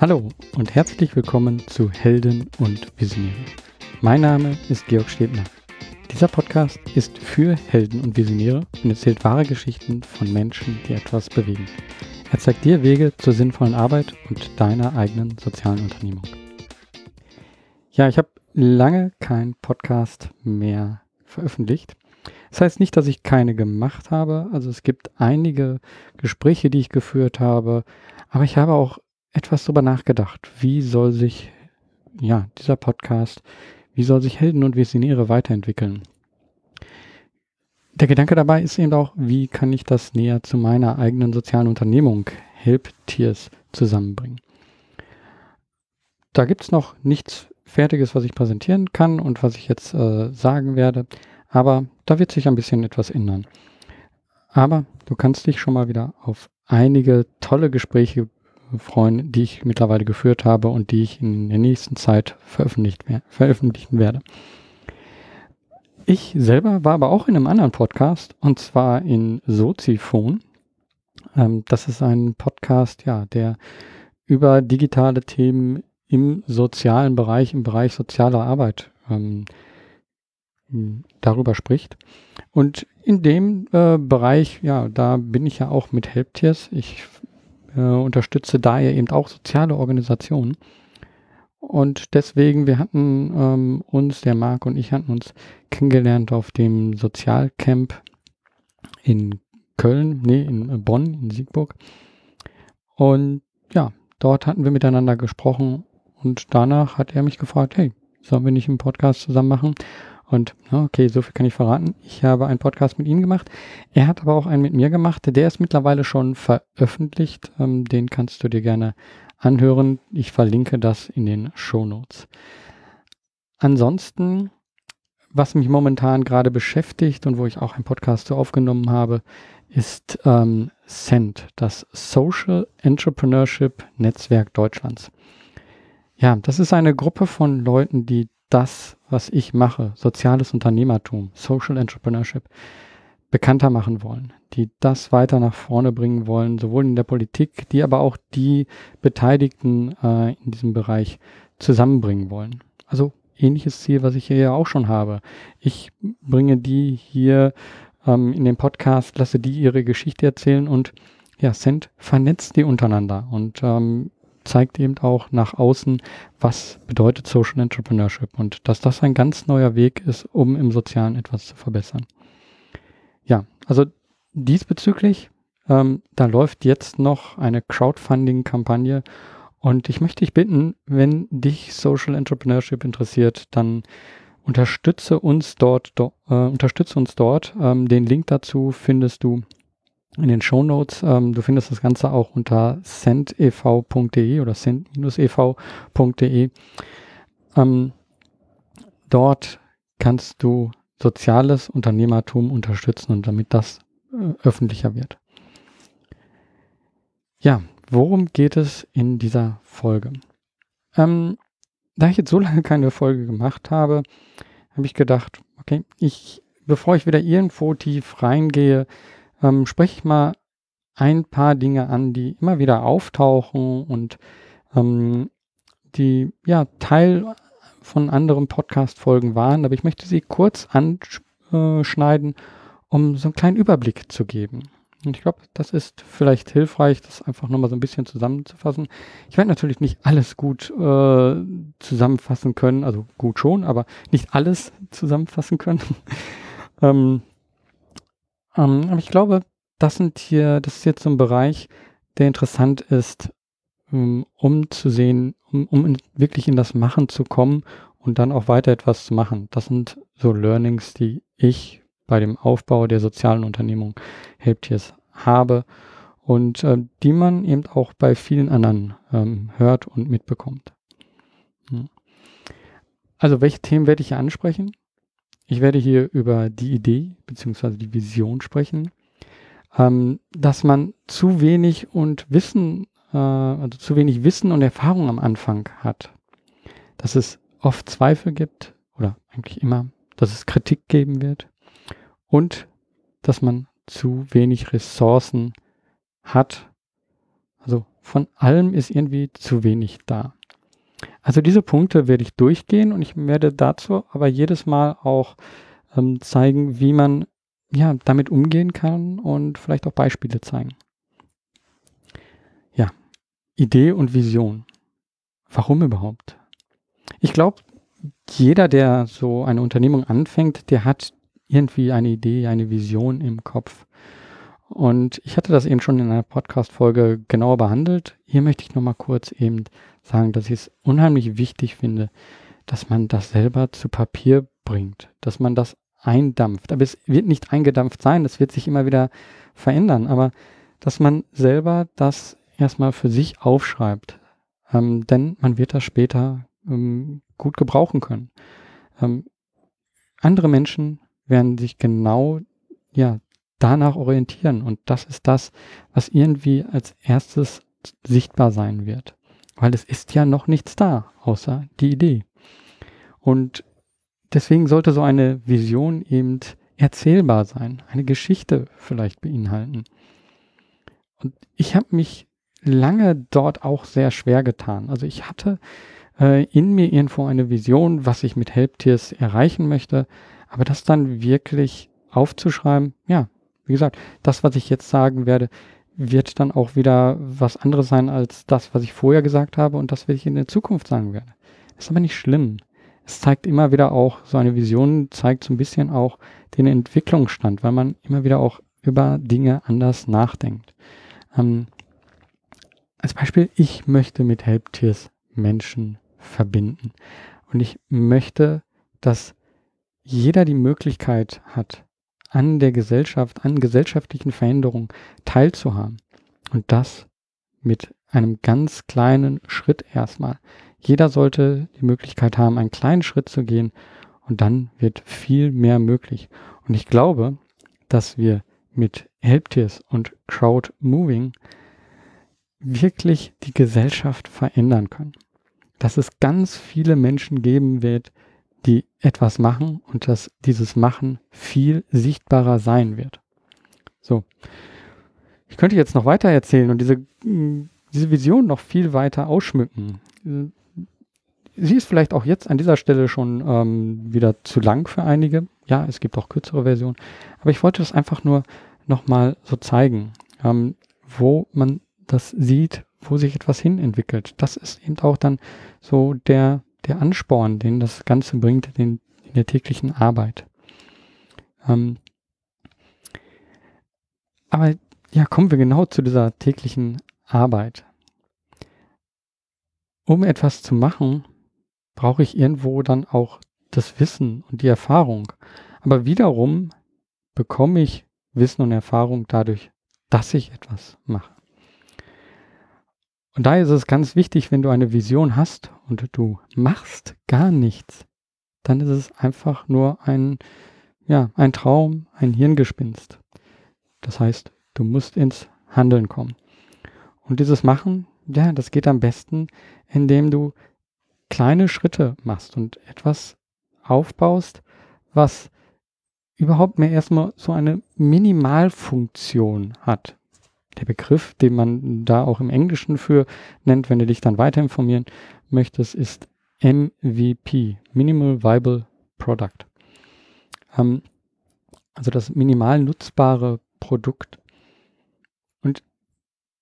Hallo und herzlich willkommen zu Helden und Visionäre. Mein Name ist Georg Stebner. Dieser Podcast ist für Helden und Visionäre und erzählt wahre Geschichten von Menschen, die etwas bewegen. Er zeigt dir Wege zur sinnvollen Arbeit und deiner eigenen sozialen Unternehmung. Ja, ich habe lange keinen Podcast mehr veröffentlicht. Das heißt nicht, dass ich keine gemacht habe. Also es gibt einige Gespräche, die ich geführt habe, aber ich habe auch etwas darüber nachgedacht. Wie soll sich ja dieser Podcast, wie soll sich Helden und Visionäre weiterentwickeln? Der Gedanke dabei ist eben auch, wie kann ich das näher zu meiner eigenen sozialen Unternehmung Help Tears zusammenbringen. Da gibt es noch nichts Fertiges, was ich präsentieren kann und was ich jetzt äh, sagen werde. Aber da wird sich ein bisschen etwas ändern. Aber du kannst dich schon mal wieder auf einige tolle Gespräche freuen, die ich mittlerweile geführt habe und die ich in der nächsten Zeit veröffentlicht, veröffentlichen werde. Ich selber war aber auch in einem anderen Podcast und zwar in Soziphon. Ähm, das ist ein Podcast, ja, der über digitale Themen im sozialen Bereich, im Bereich sozialer Arbeit ähm, darüber spricht. Und in dem äh, Bereich, ja, da bin ich ja auch mit Helptiers. Ich äh, unterstütze daher eben auch soziale Organisationen. Und deswegen, wir hatten ähm, uns, der Marc und ich hatten uns kennengelernt auf dem Sozialcamp in Köln, nee, in Bonn, in Siegburg. Und ja, dort hatten wir miteinander gesprochen und danach hat er mich gefragt, hey, sollen wir nicht einen Podcast zusammen machen? Und okay, so viel kann ich verraten. Ich habe einen Podcast mit ihm gemacht. Er hat aber auch einen mit mir gemacht. Der ist mittlerweile schon veröffentlicht. Ähm, den kannst du dir gerne anhören. Ich verlinke das in den Show Notes. Ansonsten, was mich momentan gerade beschäftigt und wo ich auch einen Podcast zu aufgenommen habe, ist ähm, SEND, das Social Entrepreneurship Netzwerk Deutschlands. Ja, das ist eine Gruppe von Leuten, die das, was ich mache, soziales Unternehmertum, Social Entrepreneurship, bekannter machen wollen, die das weiter nach vorne bringen wollen, sowohl in der Politik, die aber auch die Beteiligten äh, in diesem Bereich zusammenbringen wollen. Also ähnliches Ziel, was ich hier ja auch schon habe. Ich bringe die hier ähm, in den Podcast, lasse die ihre Geschichte erzählen und ja, Cent vernetzt die untereinander und ähm, zeigt eben auch nach außen, was bedeutet Social Entrepreneurship und dass das ein ganz neuer Weg ist, um im Sozialen etwas zu verbessern. Ja, also diesbezüglich, ähm, da läuft jetzt noch eine Crowdfunding-Kampagne und ich möchte dich bitten, wenn dich Social Entrepreneurship interessiert, dann unterstütze uns dort, do, äh, unterstütze uns dort. Ähm, den Link dazu findest du in den Show Notes. Ähm, du findest das Ganze auch unter centev.de oder cent-ev.de. Ähm, dort kannst du soziales Unternehmertum unterstützen und damit das äh, öffentlicher wird. Ja, worum geht es in dieser Folge? Ähm, da ich jetzt so lange keine Folge gemacht habe, habe ich gedacht, okay, ich, bevor ich wieder irgendwo tief reingehe, ähm, spreche ich mal ein paar Dinge an, die immer wieder auftauchen und ähm, die ja Teil von anderen Podcast-Folgen waren, aber ich möchte sie kurz anschneiden, um so einen kleinen Überblick zu geben. Und ich glaube, das ist vielleicht hilfreich, das einfach nochmal so ein bisschen zusammenzufassen. Ich werde natürlich nicht alles gut äh, zusammenfassen können, also gut schon, aber nicht alles zusammenfassen können. ähm, ähm, aber ich glaube, das sind hier, das ist jetzt so ein Bereich, der interessant ist, um, um zu sehen, um, um in, wirklich in das Machen zu kommen und dann auch weiter etwas zu machen. Das sind so Learnings, die ich bei dem Aufbau der sozialen Unternehmung Helptiers habe und äh, die man eben auch bei vielen anderen ähm, hört und mitbekommt. Hm. Also welche Themen werde ich hier ansprechen? Ich werde hier über die Idee bzw. die Vision sprechen, ähm, dass man zu wenig und Wissen, äh, also zu wenig Wissen und Erfahrung am Anfang hat. Dass es oft Zweifel gibt oder eigentlich immer, dass es Kritik geben wird und dass man zu wenig Ressourcen hat, also von allem ist irgendwie zu wenig da. Also diese Punkte werde ich durchgehen und ich werde dazu aber jedes Mal auch ähm, zeigen, wie man ja damit umgehen kann und vielleicht auch Beispiele zeigen. Ja, Idee und Vision. Warum überhaupt? Ich glaube, jeder, der so eine Unternehmung anfängt, der hat irgendwie eine Idee, eine Vision im Kopf. Und ich hatte das eben schon in einer Podcast-Folge genauer behandelt. Hier möchte ich nochmal kurz eben sagen, dass ich es unheimlich wichtig finde, dass man das selber zu Papier bringt, dass man das eindampft. Aber es wird nicht eingedampft sein, es wird sich immer wieder verändern, aber dass man selber das erstmal für sich aufschreibt. Ähm, denn man wird das später ähm, gut gebrauchen können. Ähm, andere Menschen werden sich genau ja, danach orientieren. Und das ist das, was irgendwie als erstes sichtbar sein wird. Weil es ist ja noch nichts da, außer die Idee. Und deswegen sollte so eine Vision eben erzählbar sein, eine Geschichte vielleicht beinhalten. Und ich habe mich lange dort auch sehr schwer getan. Also ich hatte äh, in mir irgendwo eine Vision, was ich mit Helptiers erreichen möchte, aber das dann wirklich aufzuschreiben, ja, wie gesagt, das, was ich jetzt sagen werde, wird dann auch wieder was anderes sein als das, was ich vorher gesagt habe und das, was ich in der Zukunft sagen werde. ist aber nicht schlimm. Es zeigt immer wieder auch, so eine Vision zeigt so ein bisschen auch den Entwicklungsstand, weil man immer wieder auch über Dinge anders nachdenkt. Ähm, als Beispiel, ich möchte mit Helptiers Menschen verbinden. Und ich möchte, dass jeder die Möglichkeit hat, an der Gesellschaft, an gesellschaftlichen Veränderungen teilzuhaben. Und das mit einem ganz kleinen Schritt erstmal. Jeder sollte die Möglichkeit haben, einen kleinen Schritt zu gehen und dann wird viel mehr möglich. Und ich glaube, dass wir mit Helptiers und Crowd Moving wirklich die Gesellschaft verändern können. Dass es ganz viele Menschen geben wird, die etwas machen und dass dieses Machen viel sichtbarer sein wird. So. Ich könnte jetzt noch weiter erzählen und diese, mm, diese Vision noch viel weiter ausschmücken. Sie ist vielleicht auch jetzt an dieser Stelle schon ähm, wieder zu lang für einige. Ja, es gibt auch kürzere Versionen. Aber ich wollte das einfach nur nochmal so zeigen, ähm, wo man das sieht, wo sich etwas hin entwickelt. Das ist eben auch dann so der der Ansporn, den das Ganze bringt in, in der täglichen Arbeit. Ähm, aber ja, kommen wir genau zu dieser täglichen Arbeit. Um etwas zu machen, brauche ich irgendwo dann auch das Wissen und die Erfahrung. Aber wiederum bekomme ich Wissen und Erfahrung dadurch, dass ich etwas mache. Und daher ist es ganz wichtig, wenn du eine Vision hast und du machst gar nichts, dann ist es einfach nur ein, ja, ein Traum, ein Hirngespinst. Das heißt, du musst ins Handeln kommen. Und dieses Machen, ja, das geht am besten, indem du kleine Schritte machst und etwas aufbaust, was überhaupt mehr erstmal so eine Minimalfunktion hat der Begriff, den man da auch im Englischen für nennt, wenn du dich dann weiter informieren möchtest, ist MVP, Minimal Viable Product. Ähm, also das minimal nutzbare Produkt. Und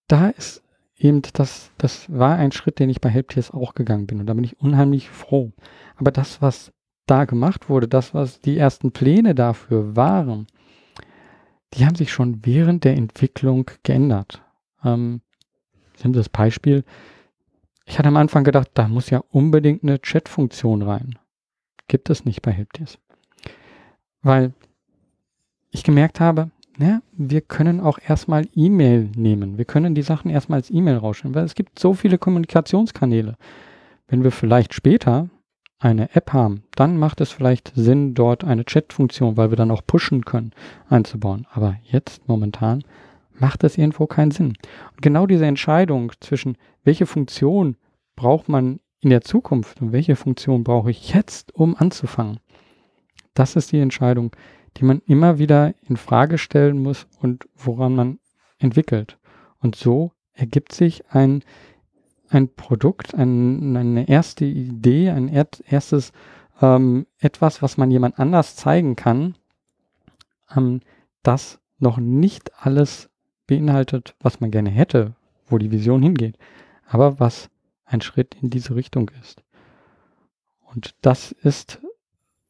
da ist eben das, das war ein Schritt, den ich bei Helptiers auch gegangen bin und da bin ich unheimlich froh. Aber das, was da gemacht wurde, das, was die ersten Pläne dafür waren, die haben sich schon während der Entwicklung geändert. Ähm, nehmen das Beispiel. Ich hatte am Anfang gedacht, da muss ja unbedingt eine Chat-Funktion rein. Gibt es nicht bei Helpdesk. Weil ich gemerkt habe, ja, wir können auch erstmal E-Mail nehmen. Wir können die Sachen erstmal als E-Mail rausschicken, weil es gibt so viele Kommunikationskanäle. Wenn wir vielleicht später eine App haben, dann macht es vielleicht Sinn, dort eine Chat-Funktion, weil wir dann auch pushen können, einzubauen. Aber jetzt momentan macht das irgendwo keinen Sinn. Und genau diese Entscheidung zwischen, welche Funktion braucht man in der Zukunft und welche Funktion brauche ich jetzt, um anzufangen, das ist die Entscheidung, die man immer wieder in Frage stellen muss und woran man entwickelt. Und so ergibt sich ein, ein Produkt, ein, eine erste Idee, ein er erstes ähm, etwas, was man jemand anders zeigen kann, ähm, das noch nicht alles beinhaltet, was man gerne hätte, wo die Vision hingeht, aber was ein Schritt in diese Richtung ist. Und das ist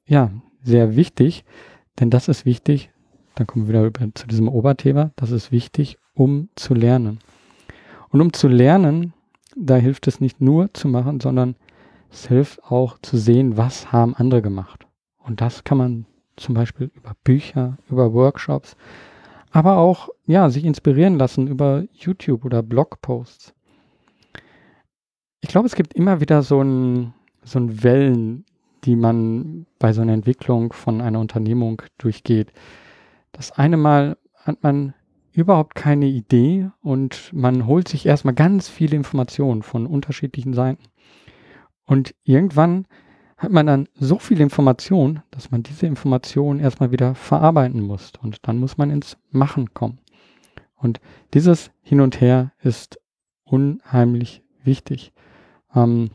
ja sehr wichtig, denn das ist wichtig, dann kommen wir wieder zu diesem Oberthema, das ist wichtig, um zu lernen. Und um zu lernen, da hilft es nicht nur zu machen, sondern es hilft auch zu sehen, was haben andere gemacht. Und das kann man zum Beispiel über Bücher, über Workshops, aber auch, ja, sich inspirieren lassen über YouTube oder Blogposts. Ich glaube, es gibt immer wieder so ein, so ein Wellen, die man bei so einer Entwicklung von einer Unternehmung durchgeht. Das eine Mal hat man überhaupt keine Idee und man holt sich erstmal ganz viele Informationen von unterschiedlichen Seiten. Und irgendwann hat man dann so viel Information, dass man diese Informationen erstmal wieder verarbeiten muss. Und dann muss man ins Machen kommen. Und dieses Hin und Her ist unheimlich wichtig. Ähm,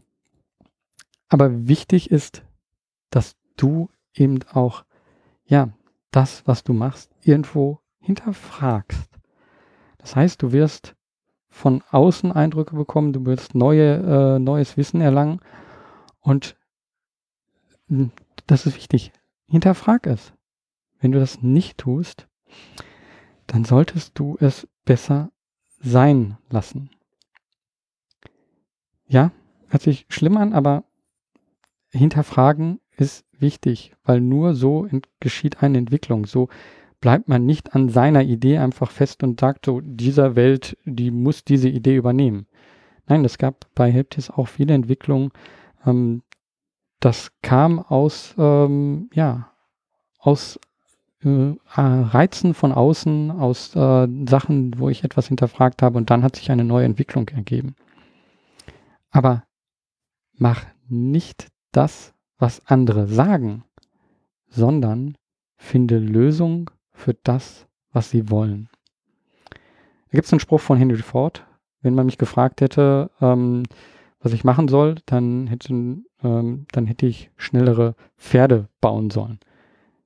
aber wichtig ist, dass du eben auch, ja, das, was du machst, irgendwo hinterfragst. Das heißt, du wirst von außen Eindrücke bekommen, du wirst neue, äh, neues Wissen erlangen und hm, das ist wichtig. Hinterfrag es. Wenn du das nicht tust, dann solltest du es besser sein lassen. Ja, hört sich schlimm an, aber hinterfragen ist wichtig, weil nur so geschieht eine Entwicklung. So bleibt man nicht an seiner Idee einfach fest und sagt so, dieser Welt, die muss diese Idee übernehmen. Nein, es gab bei Helptis auch viele Entwicklungen. Ähm, das kam aus, ähm, ja, aus äh, Reizen von außen, aus äh, Sachen, wo ich etwas hinterfragt habe und dann hat sich eine neue Entwicklung ergeben. Aber mach nicht das, was andere sagen, sondern finde Lösung für das, was sie wollen. Da gibt es einen Spruch von Henry Ford. Wenn man mich gefragt hätte, ähm, was ich machen soll, dann hätte, ähm, dann hätte ich schnellere Pferde bauen sollen.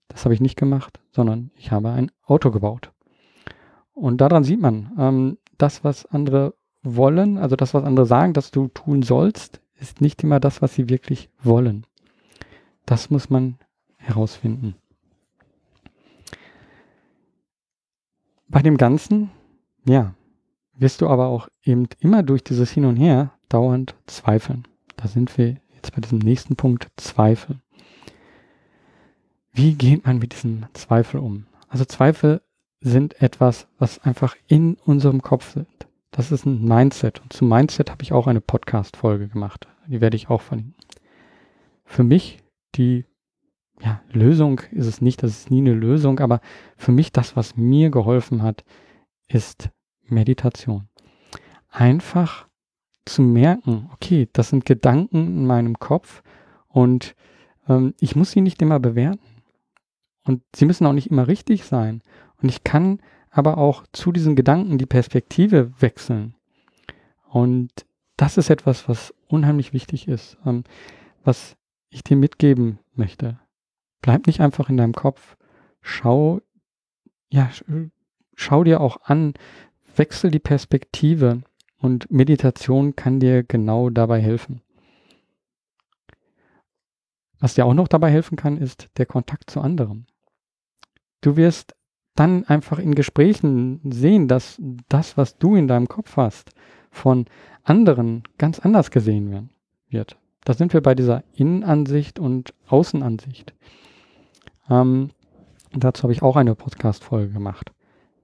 Das habe ich nicht gemacht, sondern ich habe ein Auto gebaut. Und daran sieht man, ähm, das, was andere wollen, also das, was andere sagen, dass du tun sollst, ist nicht immer das, was sie wirklich wollen. Das muss man herausfinden. Bei dem Ganzen, ja, wirst du aber auch eben immer durch dieses Hin und Her dauernd zweifeln. Da sind wir jetzt bei diesem nächsten Punkt, Zweifel. Wie geht man mit diesem Zweifel um? Also Zweifel sind etwas, was einfach in unserem Kopf sind. Das ist ein Mindset. Und zum Mindset habe ich auch eine Podcast-Folge gemacht. Die werde ich auch verlinken. Für mich die ja, Lösung ist es nicht, das ist nie eine Lösung, aber für mich das, was mir geholfen hat, ist Meditation. Einfach zu merken, okay, das sind Gedanken in meinem Kopf und ähm, ich muss sie nicht immer bewerten. Und sie müssen auch nicht immer richtig sein. Und ich kann aber auch zu diesen Gedanken die Perspektive wechseln. Und das ist etwas, was unheimlich wichtig ist, ähm, was ich dir mitgeben möchte. Bleib nicht einfach in deinem Kopf. Schau, ja, schau dir auch an, wechsel die Perspektive und Meditation kann dir genau dabei helfen. Was dir auch noch dabei helfen kann, ist der Kontakt zu anderen. Du wirst dann einfach in Gesprächen sehen, dass das, was du in deinem Kopf hast, von anderen ganz anders gesehen wird. Da sind wir bei dieser Innenansicht und Außenansicht. Ähm, dazu habe ich auch eine Podcast-Folge gemacht.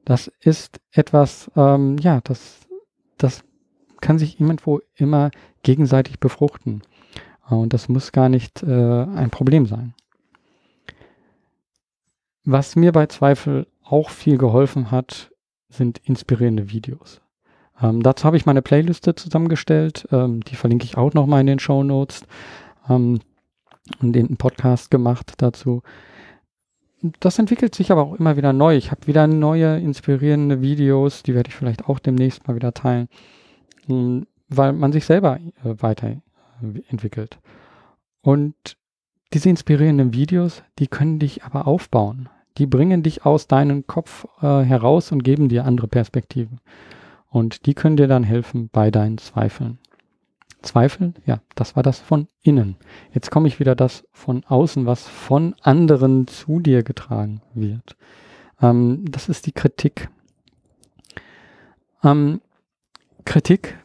Das ist etwas, ähm, ja, das, das kann sich irgendwo immer gegenseitig befruchten. Und das muss gar nicht äh, ein Problem sein. Was mir bei Zweifel auch viel geholfen hat, sind inspirierende Videos. Ähm, dazu habe ich meine Playliste zusammengestellt. Ähm, die verlinke ich auch nochmal in den Show Notes. Ähm, und den Podcast gemacht dazu. Das entwickelt sich aber auch immer wieder neu. Ich habe wieder neue inspirierende Videos, die werde ich vielleicht auch demnächst mal wieder teilen, hm, weil man sich selber äh, weiterentwickelt. Und diese inspirierenden Videos, die können dich aber aufbauen. Die bringen dich aus deinem Kopf äh, heraus und geben dir andere Perspektiven. Und die können dir dann helfen bei deinen Zweifeln. Zweifel, ja, das war das von innen. Jetzt komme ich wieder das von außen, was von anderen zu dir getragen wird. Ähm, das ist die Kritik. Ähm, Kritik,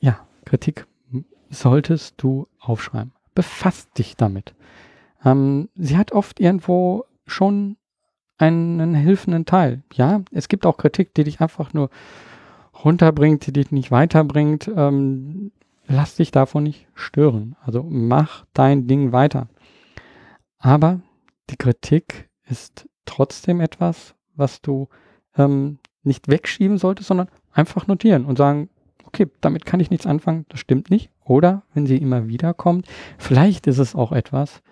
ja, Kritik solltest du aufschreiben. Befasst dich damit. Ähm, sie hat oft irgendwo schon einen hilfenden Teil. Ja, es gibt auch Kritik, die dich einfach nur runterbringt, die dich nicht weiterbringt. Ähm, lass dich davon nicht stören. Also mach dein Ding weiter. Aber die Kritik ist trotzdem etwas, was du ähm, nicht wegschieben solltest, sondern einfach notieren und sagen, okay, damit kann ich nichts anfangen, das stimmt nicht. Oder wenn sie immer wieder kommt, vielleicht ist es auch etwas,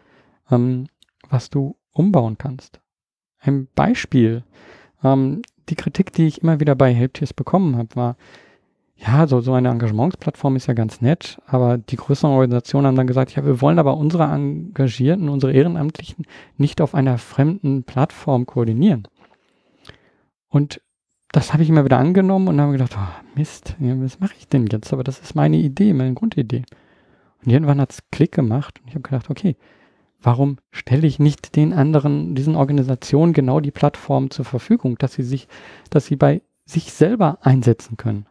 ähm, was du umbauen kannst. Ein Beispiel, ähm, die Kritik, die ich immer wieder bei Helptiers bekommen habe, war, ja, so, so eine Engagementsplattform ist ja ganz nett, aber die größeren Organisationen haben dann gesagt, ja, wir wollen aber unsere Engagierten, unsere Ehrenamtlichen nicht auf einer fremden Plattform koordinieren. Und das habe ich immer wieder angenommen und habe gedacht, oh, Mist, was mache ich denn jetzt? Aber das ist meine Idee, meine Grundidee. Und irgendwann hat es Klick gemacht und ich habe gedacht, okay, warum stelle ich nicht den anderen, diesen Organisationen genau die Plattform zur Verfügung, dass sie sich, dass sie bei sich selber einsetzen können?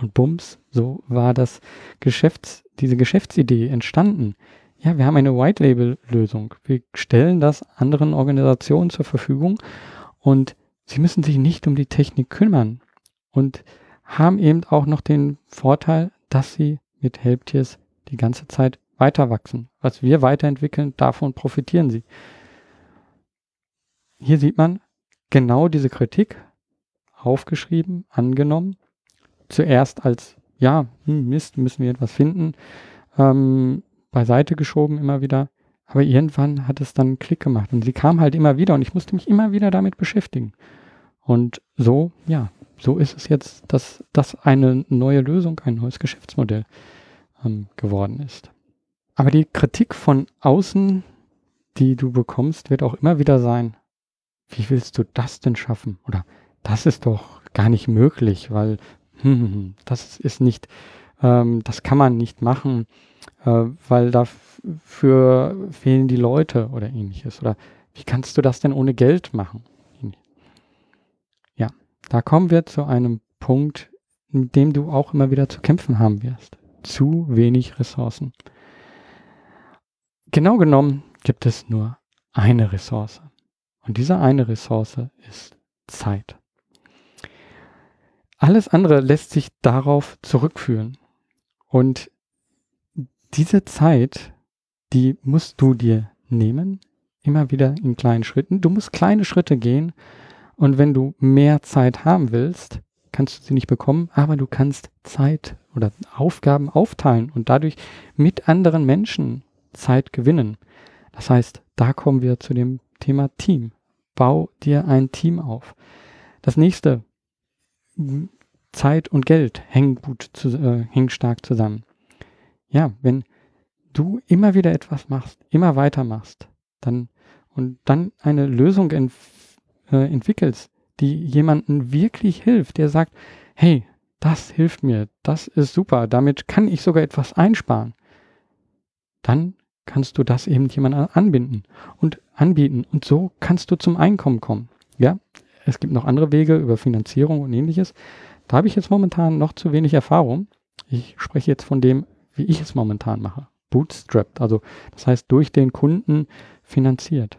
Und bums, so war das Geschäfts, diese Geschäftsidee entstanden. Ja, wir haben eine White Label Lösung. Wir stellen das anderen Organisationen zur Verfügung und sie müssen sich nicht um die Technik kümmern und haben eben auch noch den Vorteil, dass sie mit Helptiers die ganze Zeit weiter wachsen. Was wir weiterentwickeln, davon profitieren sie. Hier sieht man genau diese Kritik aufgeschrieben, angenommen zuerst als, ja, hm, Mist, müssen wir etwas finden, ähm, beiseite geschoben immer wieder. Aber irgendwann hat es dann einen Klick gemacht und sie kam halt immer wieder und ich musste mich immer wieder damit beschäftigen. Und so, ja, so ist es jetzt, dass das eine neue Lösung, ein neues Geschäftsmodell ähm, geworden ist. Aber die Kritik von außen, die du bekommst, wird auch immer wieder sein, wie willst du das denn schaffen? Oder das ist doch gar nicht möglich, weil das ist nicht, ähm, das kann man nicht machen, äh, weil dafür fehlen die Leute oder ähnliches. Oder wie kannst du das denn ohne Geld machen? Ja, da kommen wir zu einem Punkt, mit dem du auch immer wieder zu kämpfen haben wirst. Zu wenig Ressourcen. Genau genommen gibt es nur eine Ressource. Und diese eine Ressource ist Zeit. Alles andere lässt sich darauf zurückführen. Und diese Zeit, die musst du dir nehmen, immer wieder in kleinen Schritten. Du musst kleine Schritte gehen. Und wenn du mehr Zeit haben willst, kannst du sie nicht bekommen, aber du kannst Zeit oder Aufgaben aufteilen und dadurch mit anderen Menschen Zeit gewinnen. Das heißt, da kommen wir zu dem Thema Team. Bau dir ein Team auf. Das nächste, Zeit und Geld hängen gut, zu, äh, hängen stark zusammen. Ja, wenn du immer wieder etwas machst, immer weitermachst, dann und dann eine Lösung ent, äh, entwickelst, die jemanden wirklich hilft, der sagt, hey, das hilft mir, das ist super, damit kann ich sogar etwas einsparen, dann kannst du das eben jemandem anbinden und anbieten und so kannst du zum Einkommen kommen. Es gibt noch andere Wege über Finanzierung und ähnliches. Da habe ich jetzt momentan noch zu wenig Erfahrung. Ich spreche jetzt von dem, wie ich es momentan mache. Bootstrapped, also das heißt durch den Kunden finanziert.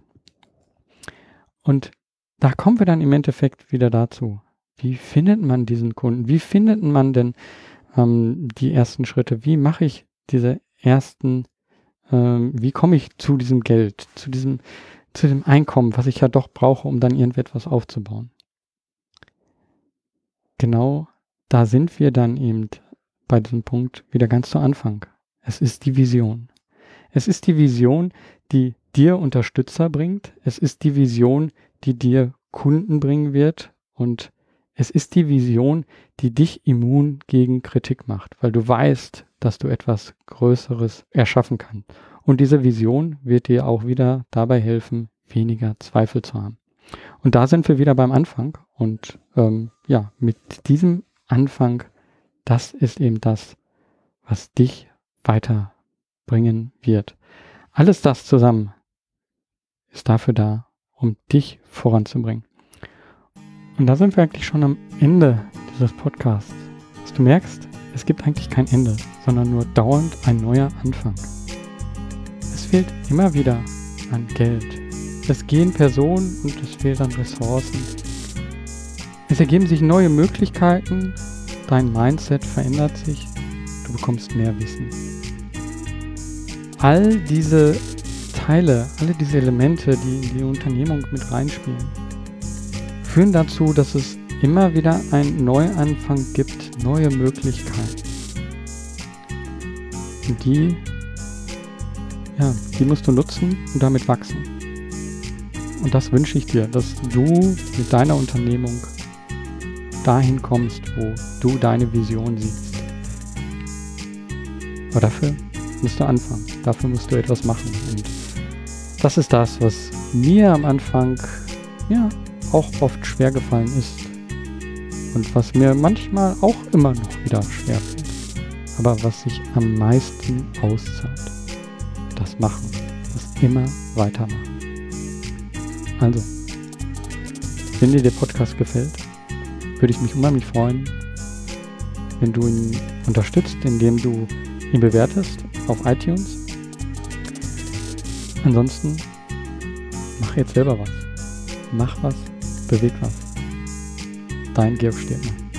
Und da kommen wir dann im Endeffekt wieder dazu. Wie findet man diesen Kunden? Wie findet man denn ähm, die ersten Schritte? Wie mache ich diese ersten, ähm, wie komme ich zu diesem Geld, zu diesem zu dem Einkommen, was ich ja doch brauche, um dann irgendetwas aufzubauen. Genau da sind wir dann eben bei diesem Punkt wieder ganz zu Anfang. Es ist die Vision. Es ist die Vision, die dir Unterstützer bringt. Es ist die Vision, die dir Kunden bringen wird. Und es ist die Vision, die dich immun gegen Kritik macht, weil du weißt, dass du etwas Größeres erschaffen kannst. Und diese Vision wird dir auch wieder dabei helfen, weniger Zweifel zu haben. Und da sind wir wieder beim Anfang. Und ähm, ja, mit diesem Anfang, das ist eben das, was dich weiterbringen wird. Alles das zusammen ist dafür da, um dich voranzubringen. Und da sind wir eigentlich schon am Ende dieses Podcasts. Dass du merkst, es gibt eigentlich kein Ende, sondern nur dauernd ein neuer Anfang. Fehlt immer wieder an Geld. Es gehen Personen und es fehlt an Ressourcen. Es ergeben sich neue Möglichkeiten, dein Mindset verändert sich, du bekommst mehr Wissen. All diese Teile, alle diese Elemente, die in die Unternehmung mit reinspielen, führen dazu, dass es immer wieder einen Neuanfang gibt, neue Möglichkeiten. Und die, ja, die musst du nutzen und damit wachsen. Und das wünsche ich dir, dass du mit deiner Unternehmung dahin kommst, wo du deine Vision siehst. Aber dafür musst du anfangen. Dafür musst du etwas machen. Und das ist das, was mir am Anfang ja auch oft schwer gefallen ist. Und was mir manchmal auch immer noch wieder schwer. Aber was sich am meisten auszahlt. Das Machen. Das immer weitermachen. Also, wenn dir der Podcast gefällt, würde ich mich unheimlich freuen, wenn du ihn unterstützt, indem du ihn bewertest auf iTunes. Ansonsten mach jetzt selber was. Mach was, beweg was. Dein Georg Stiertmann.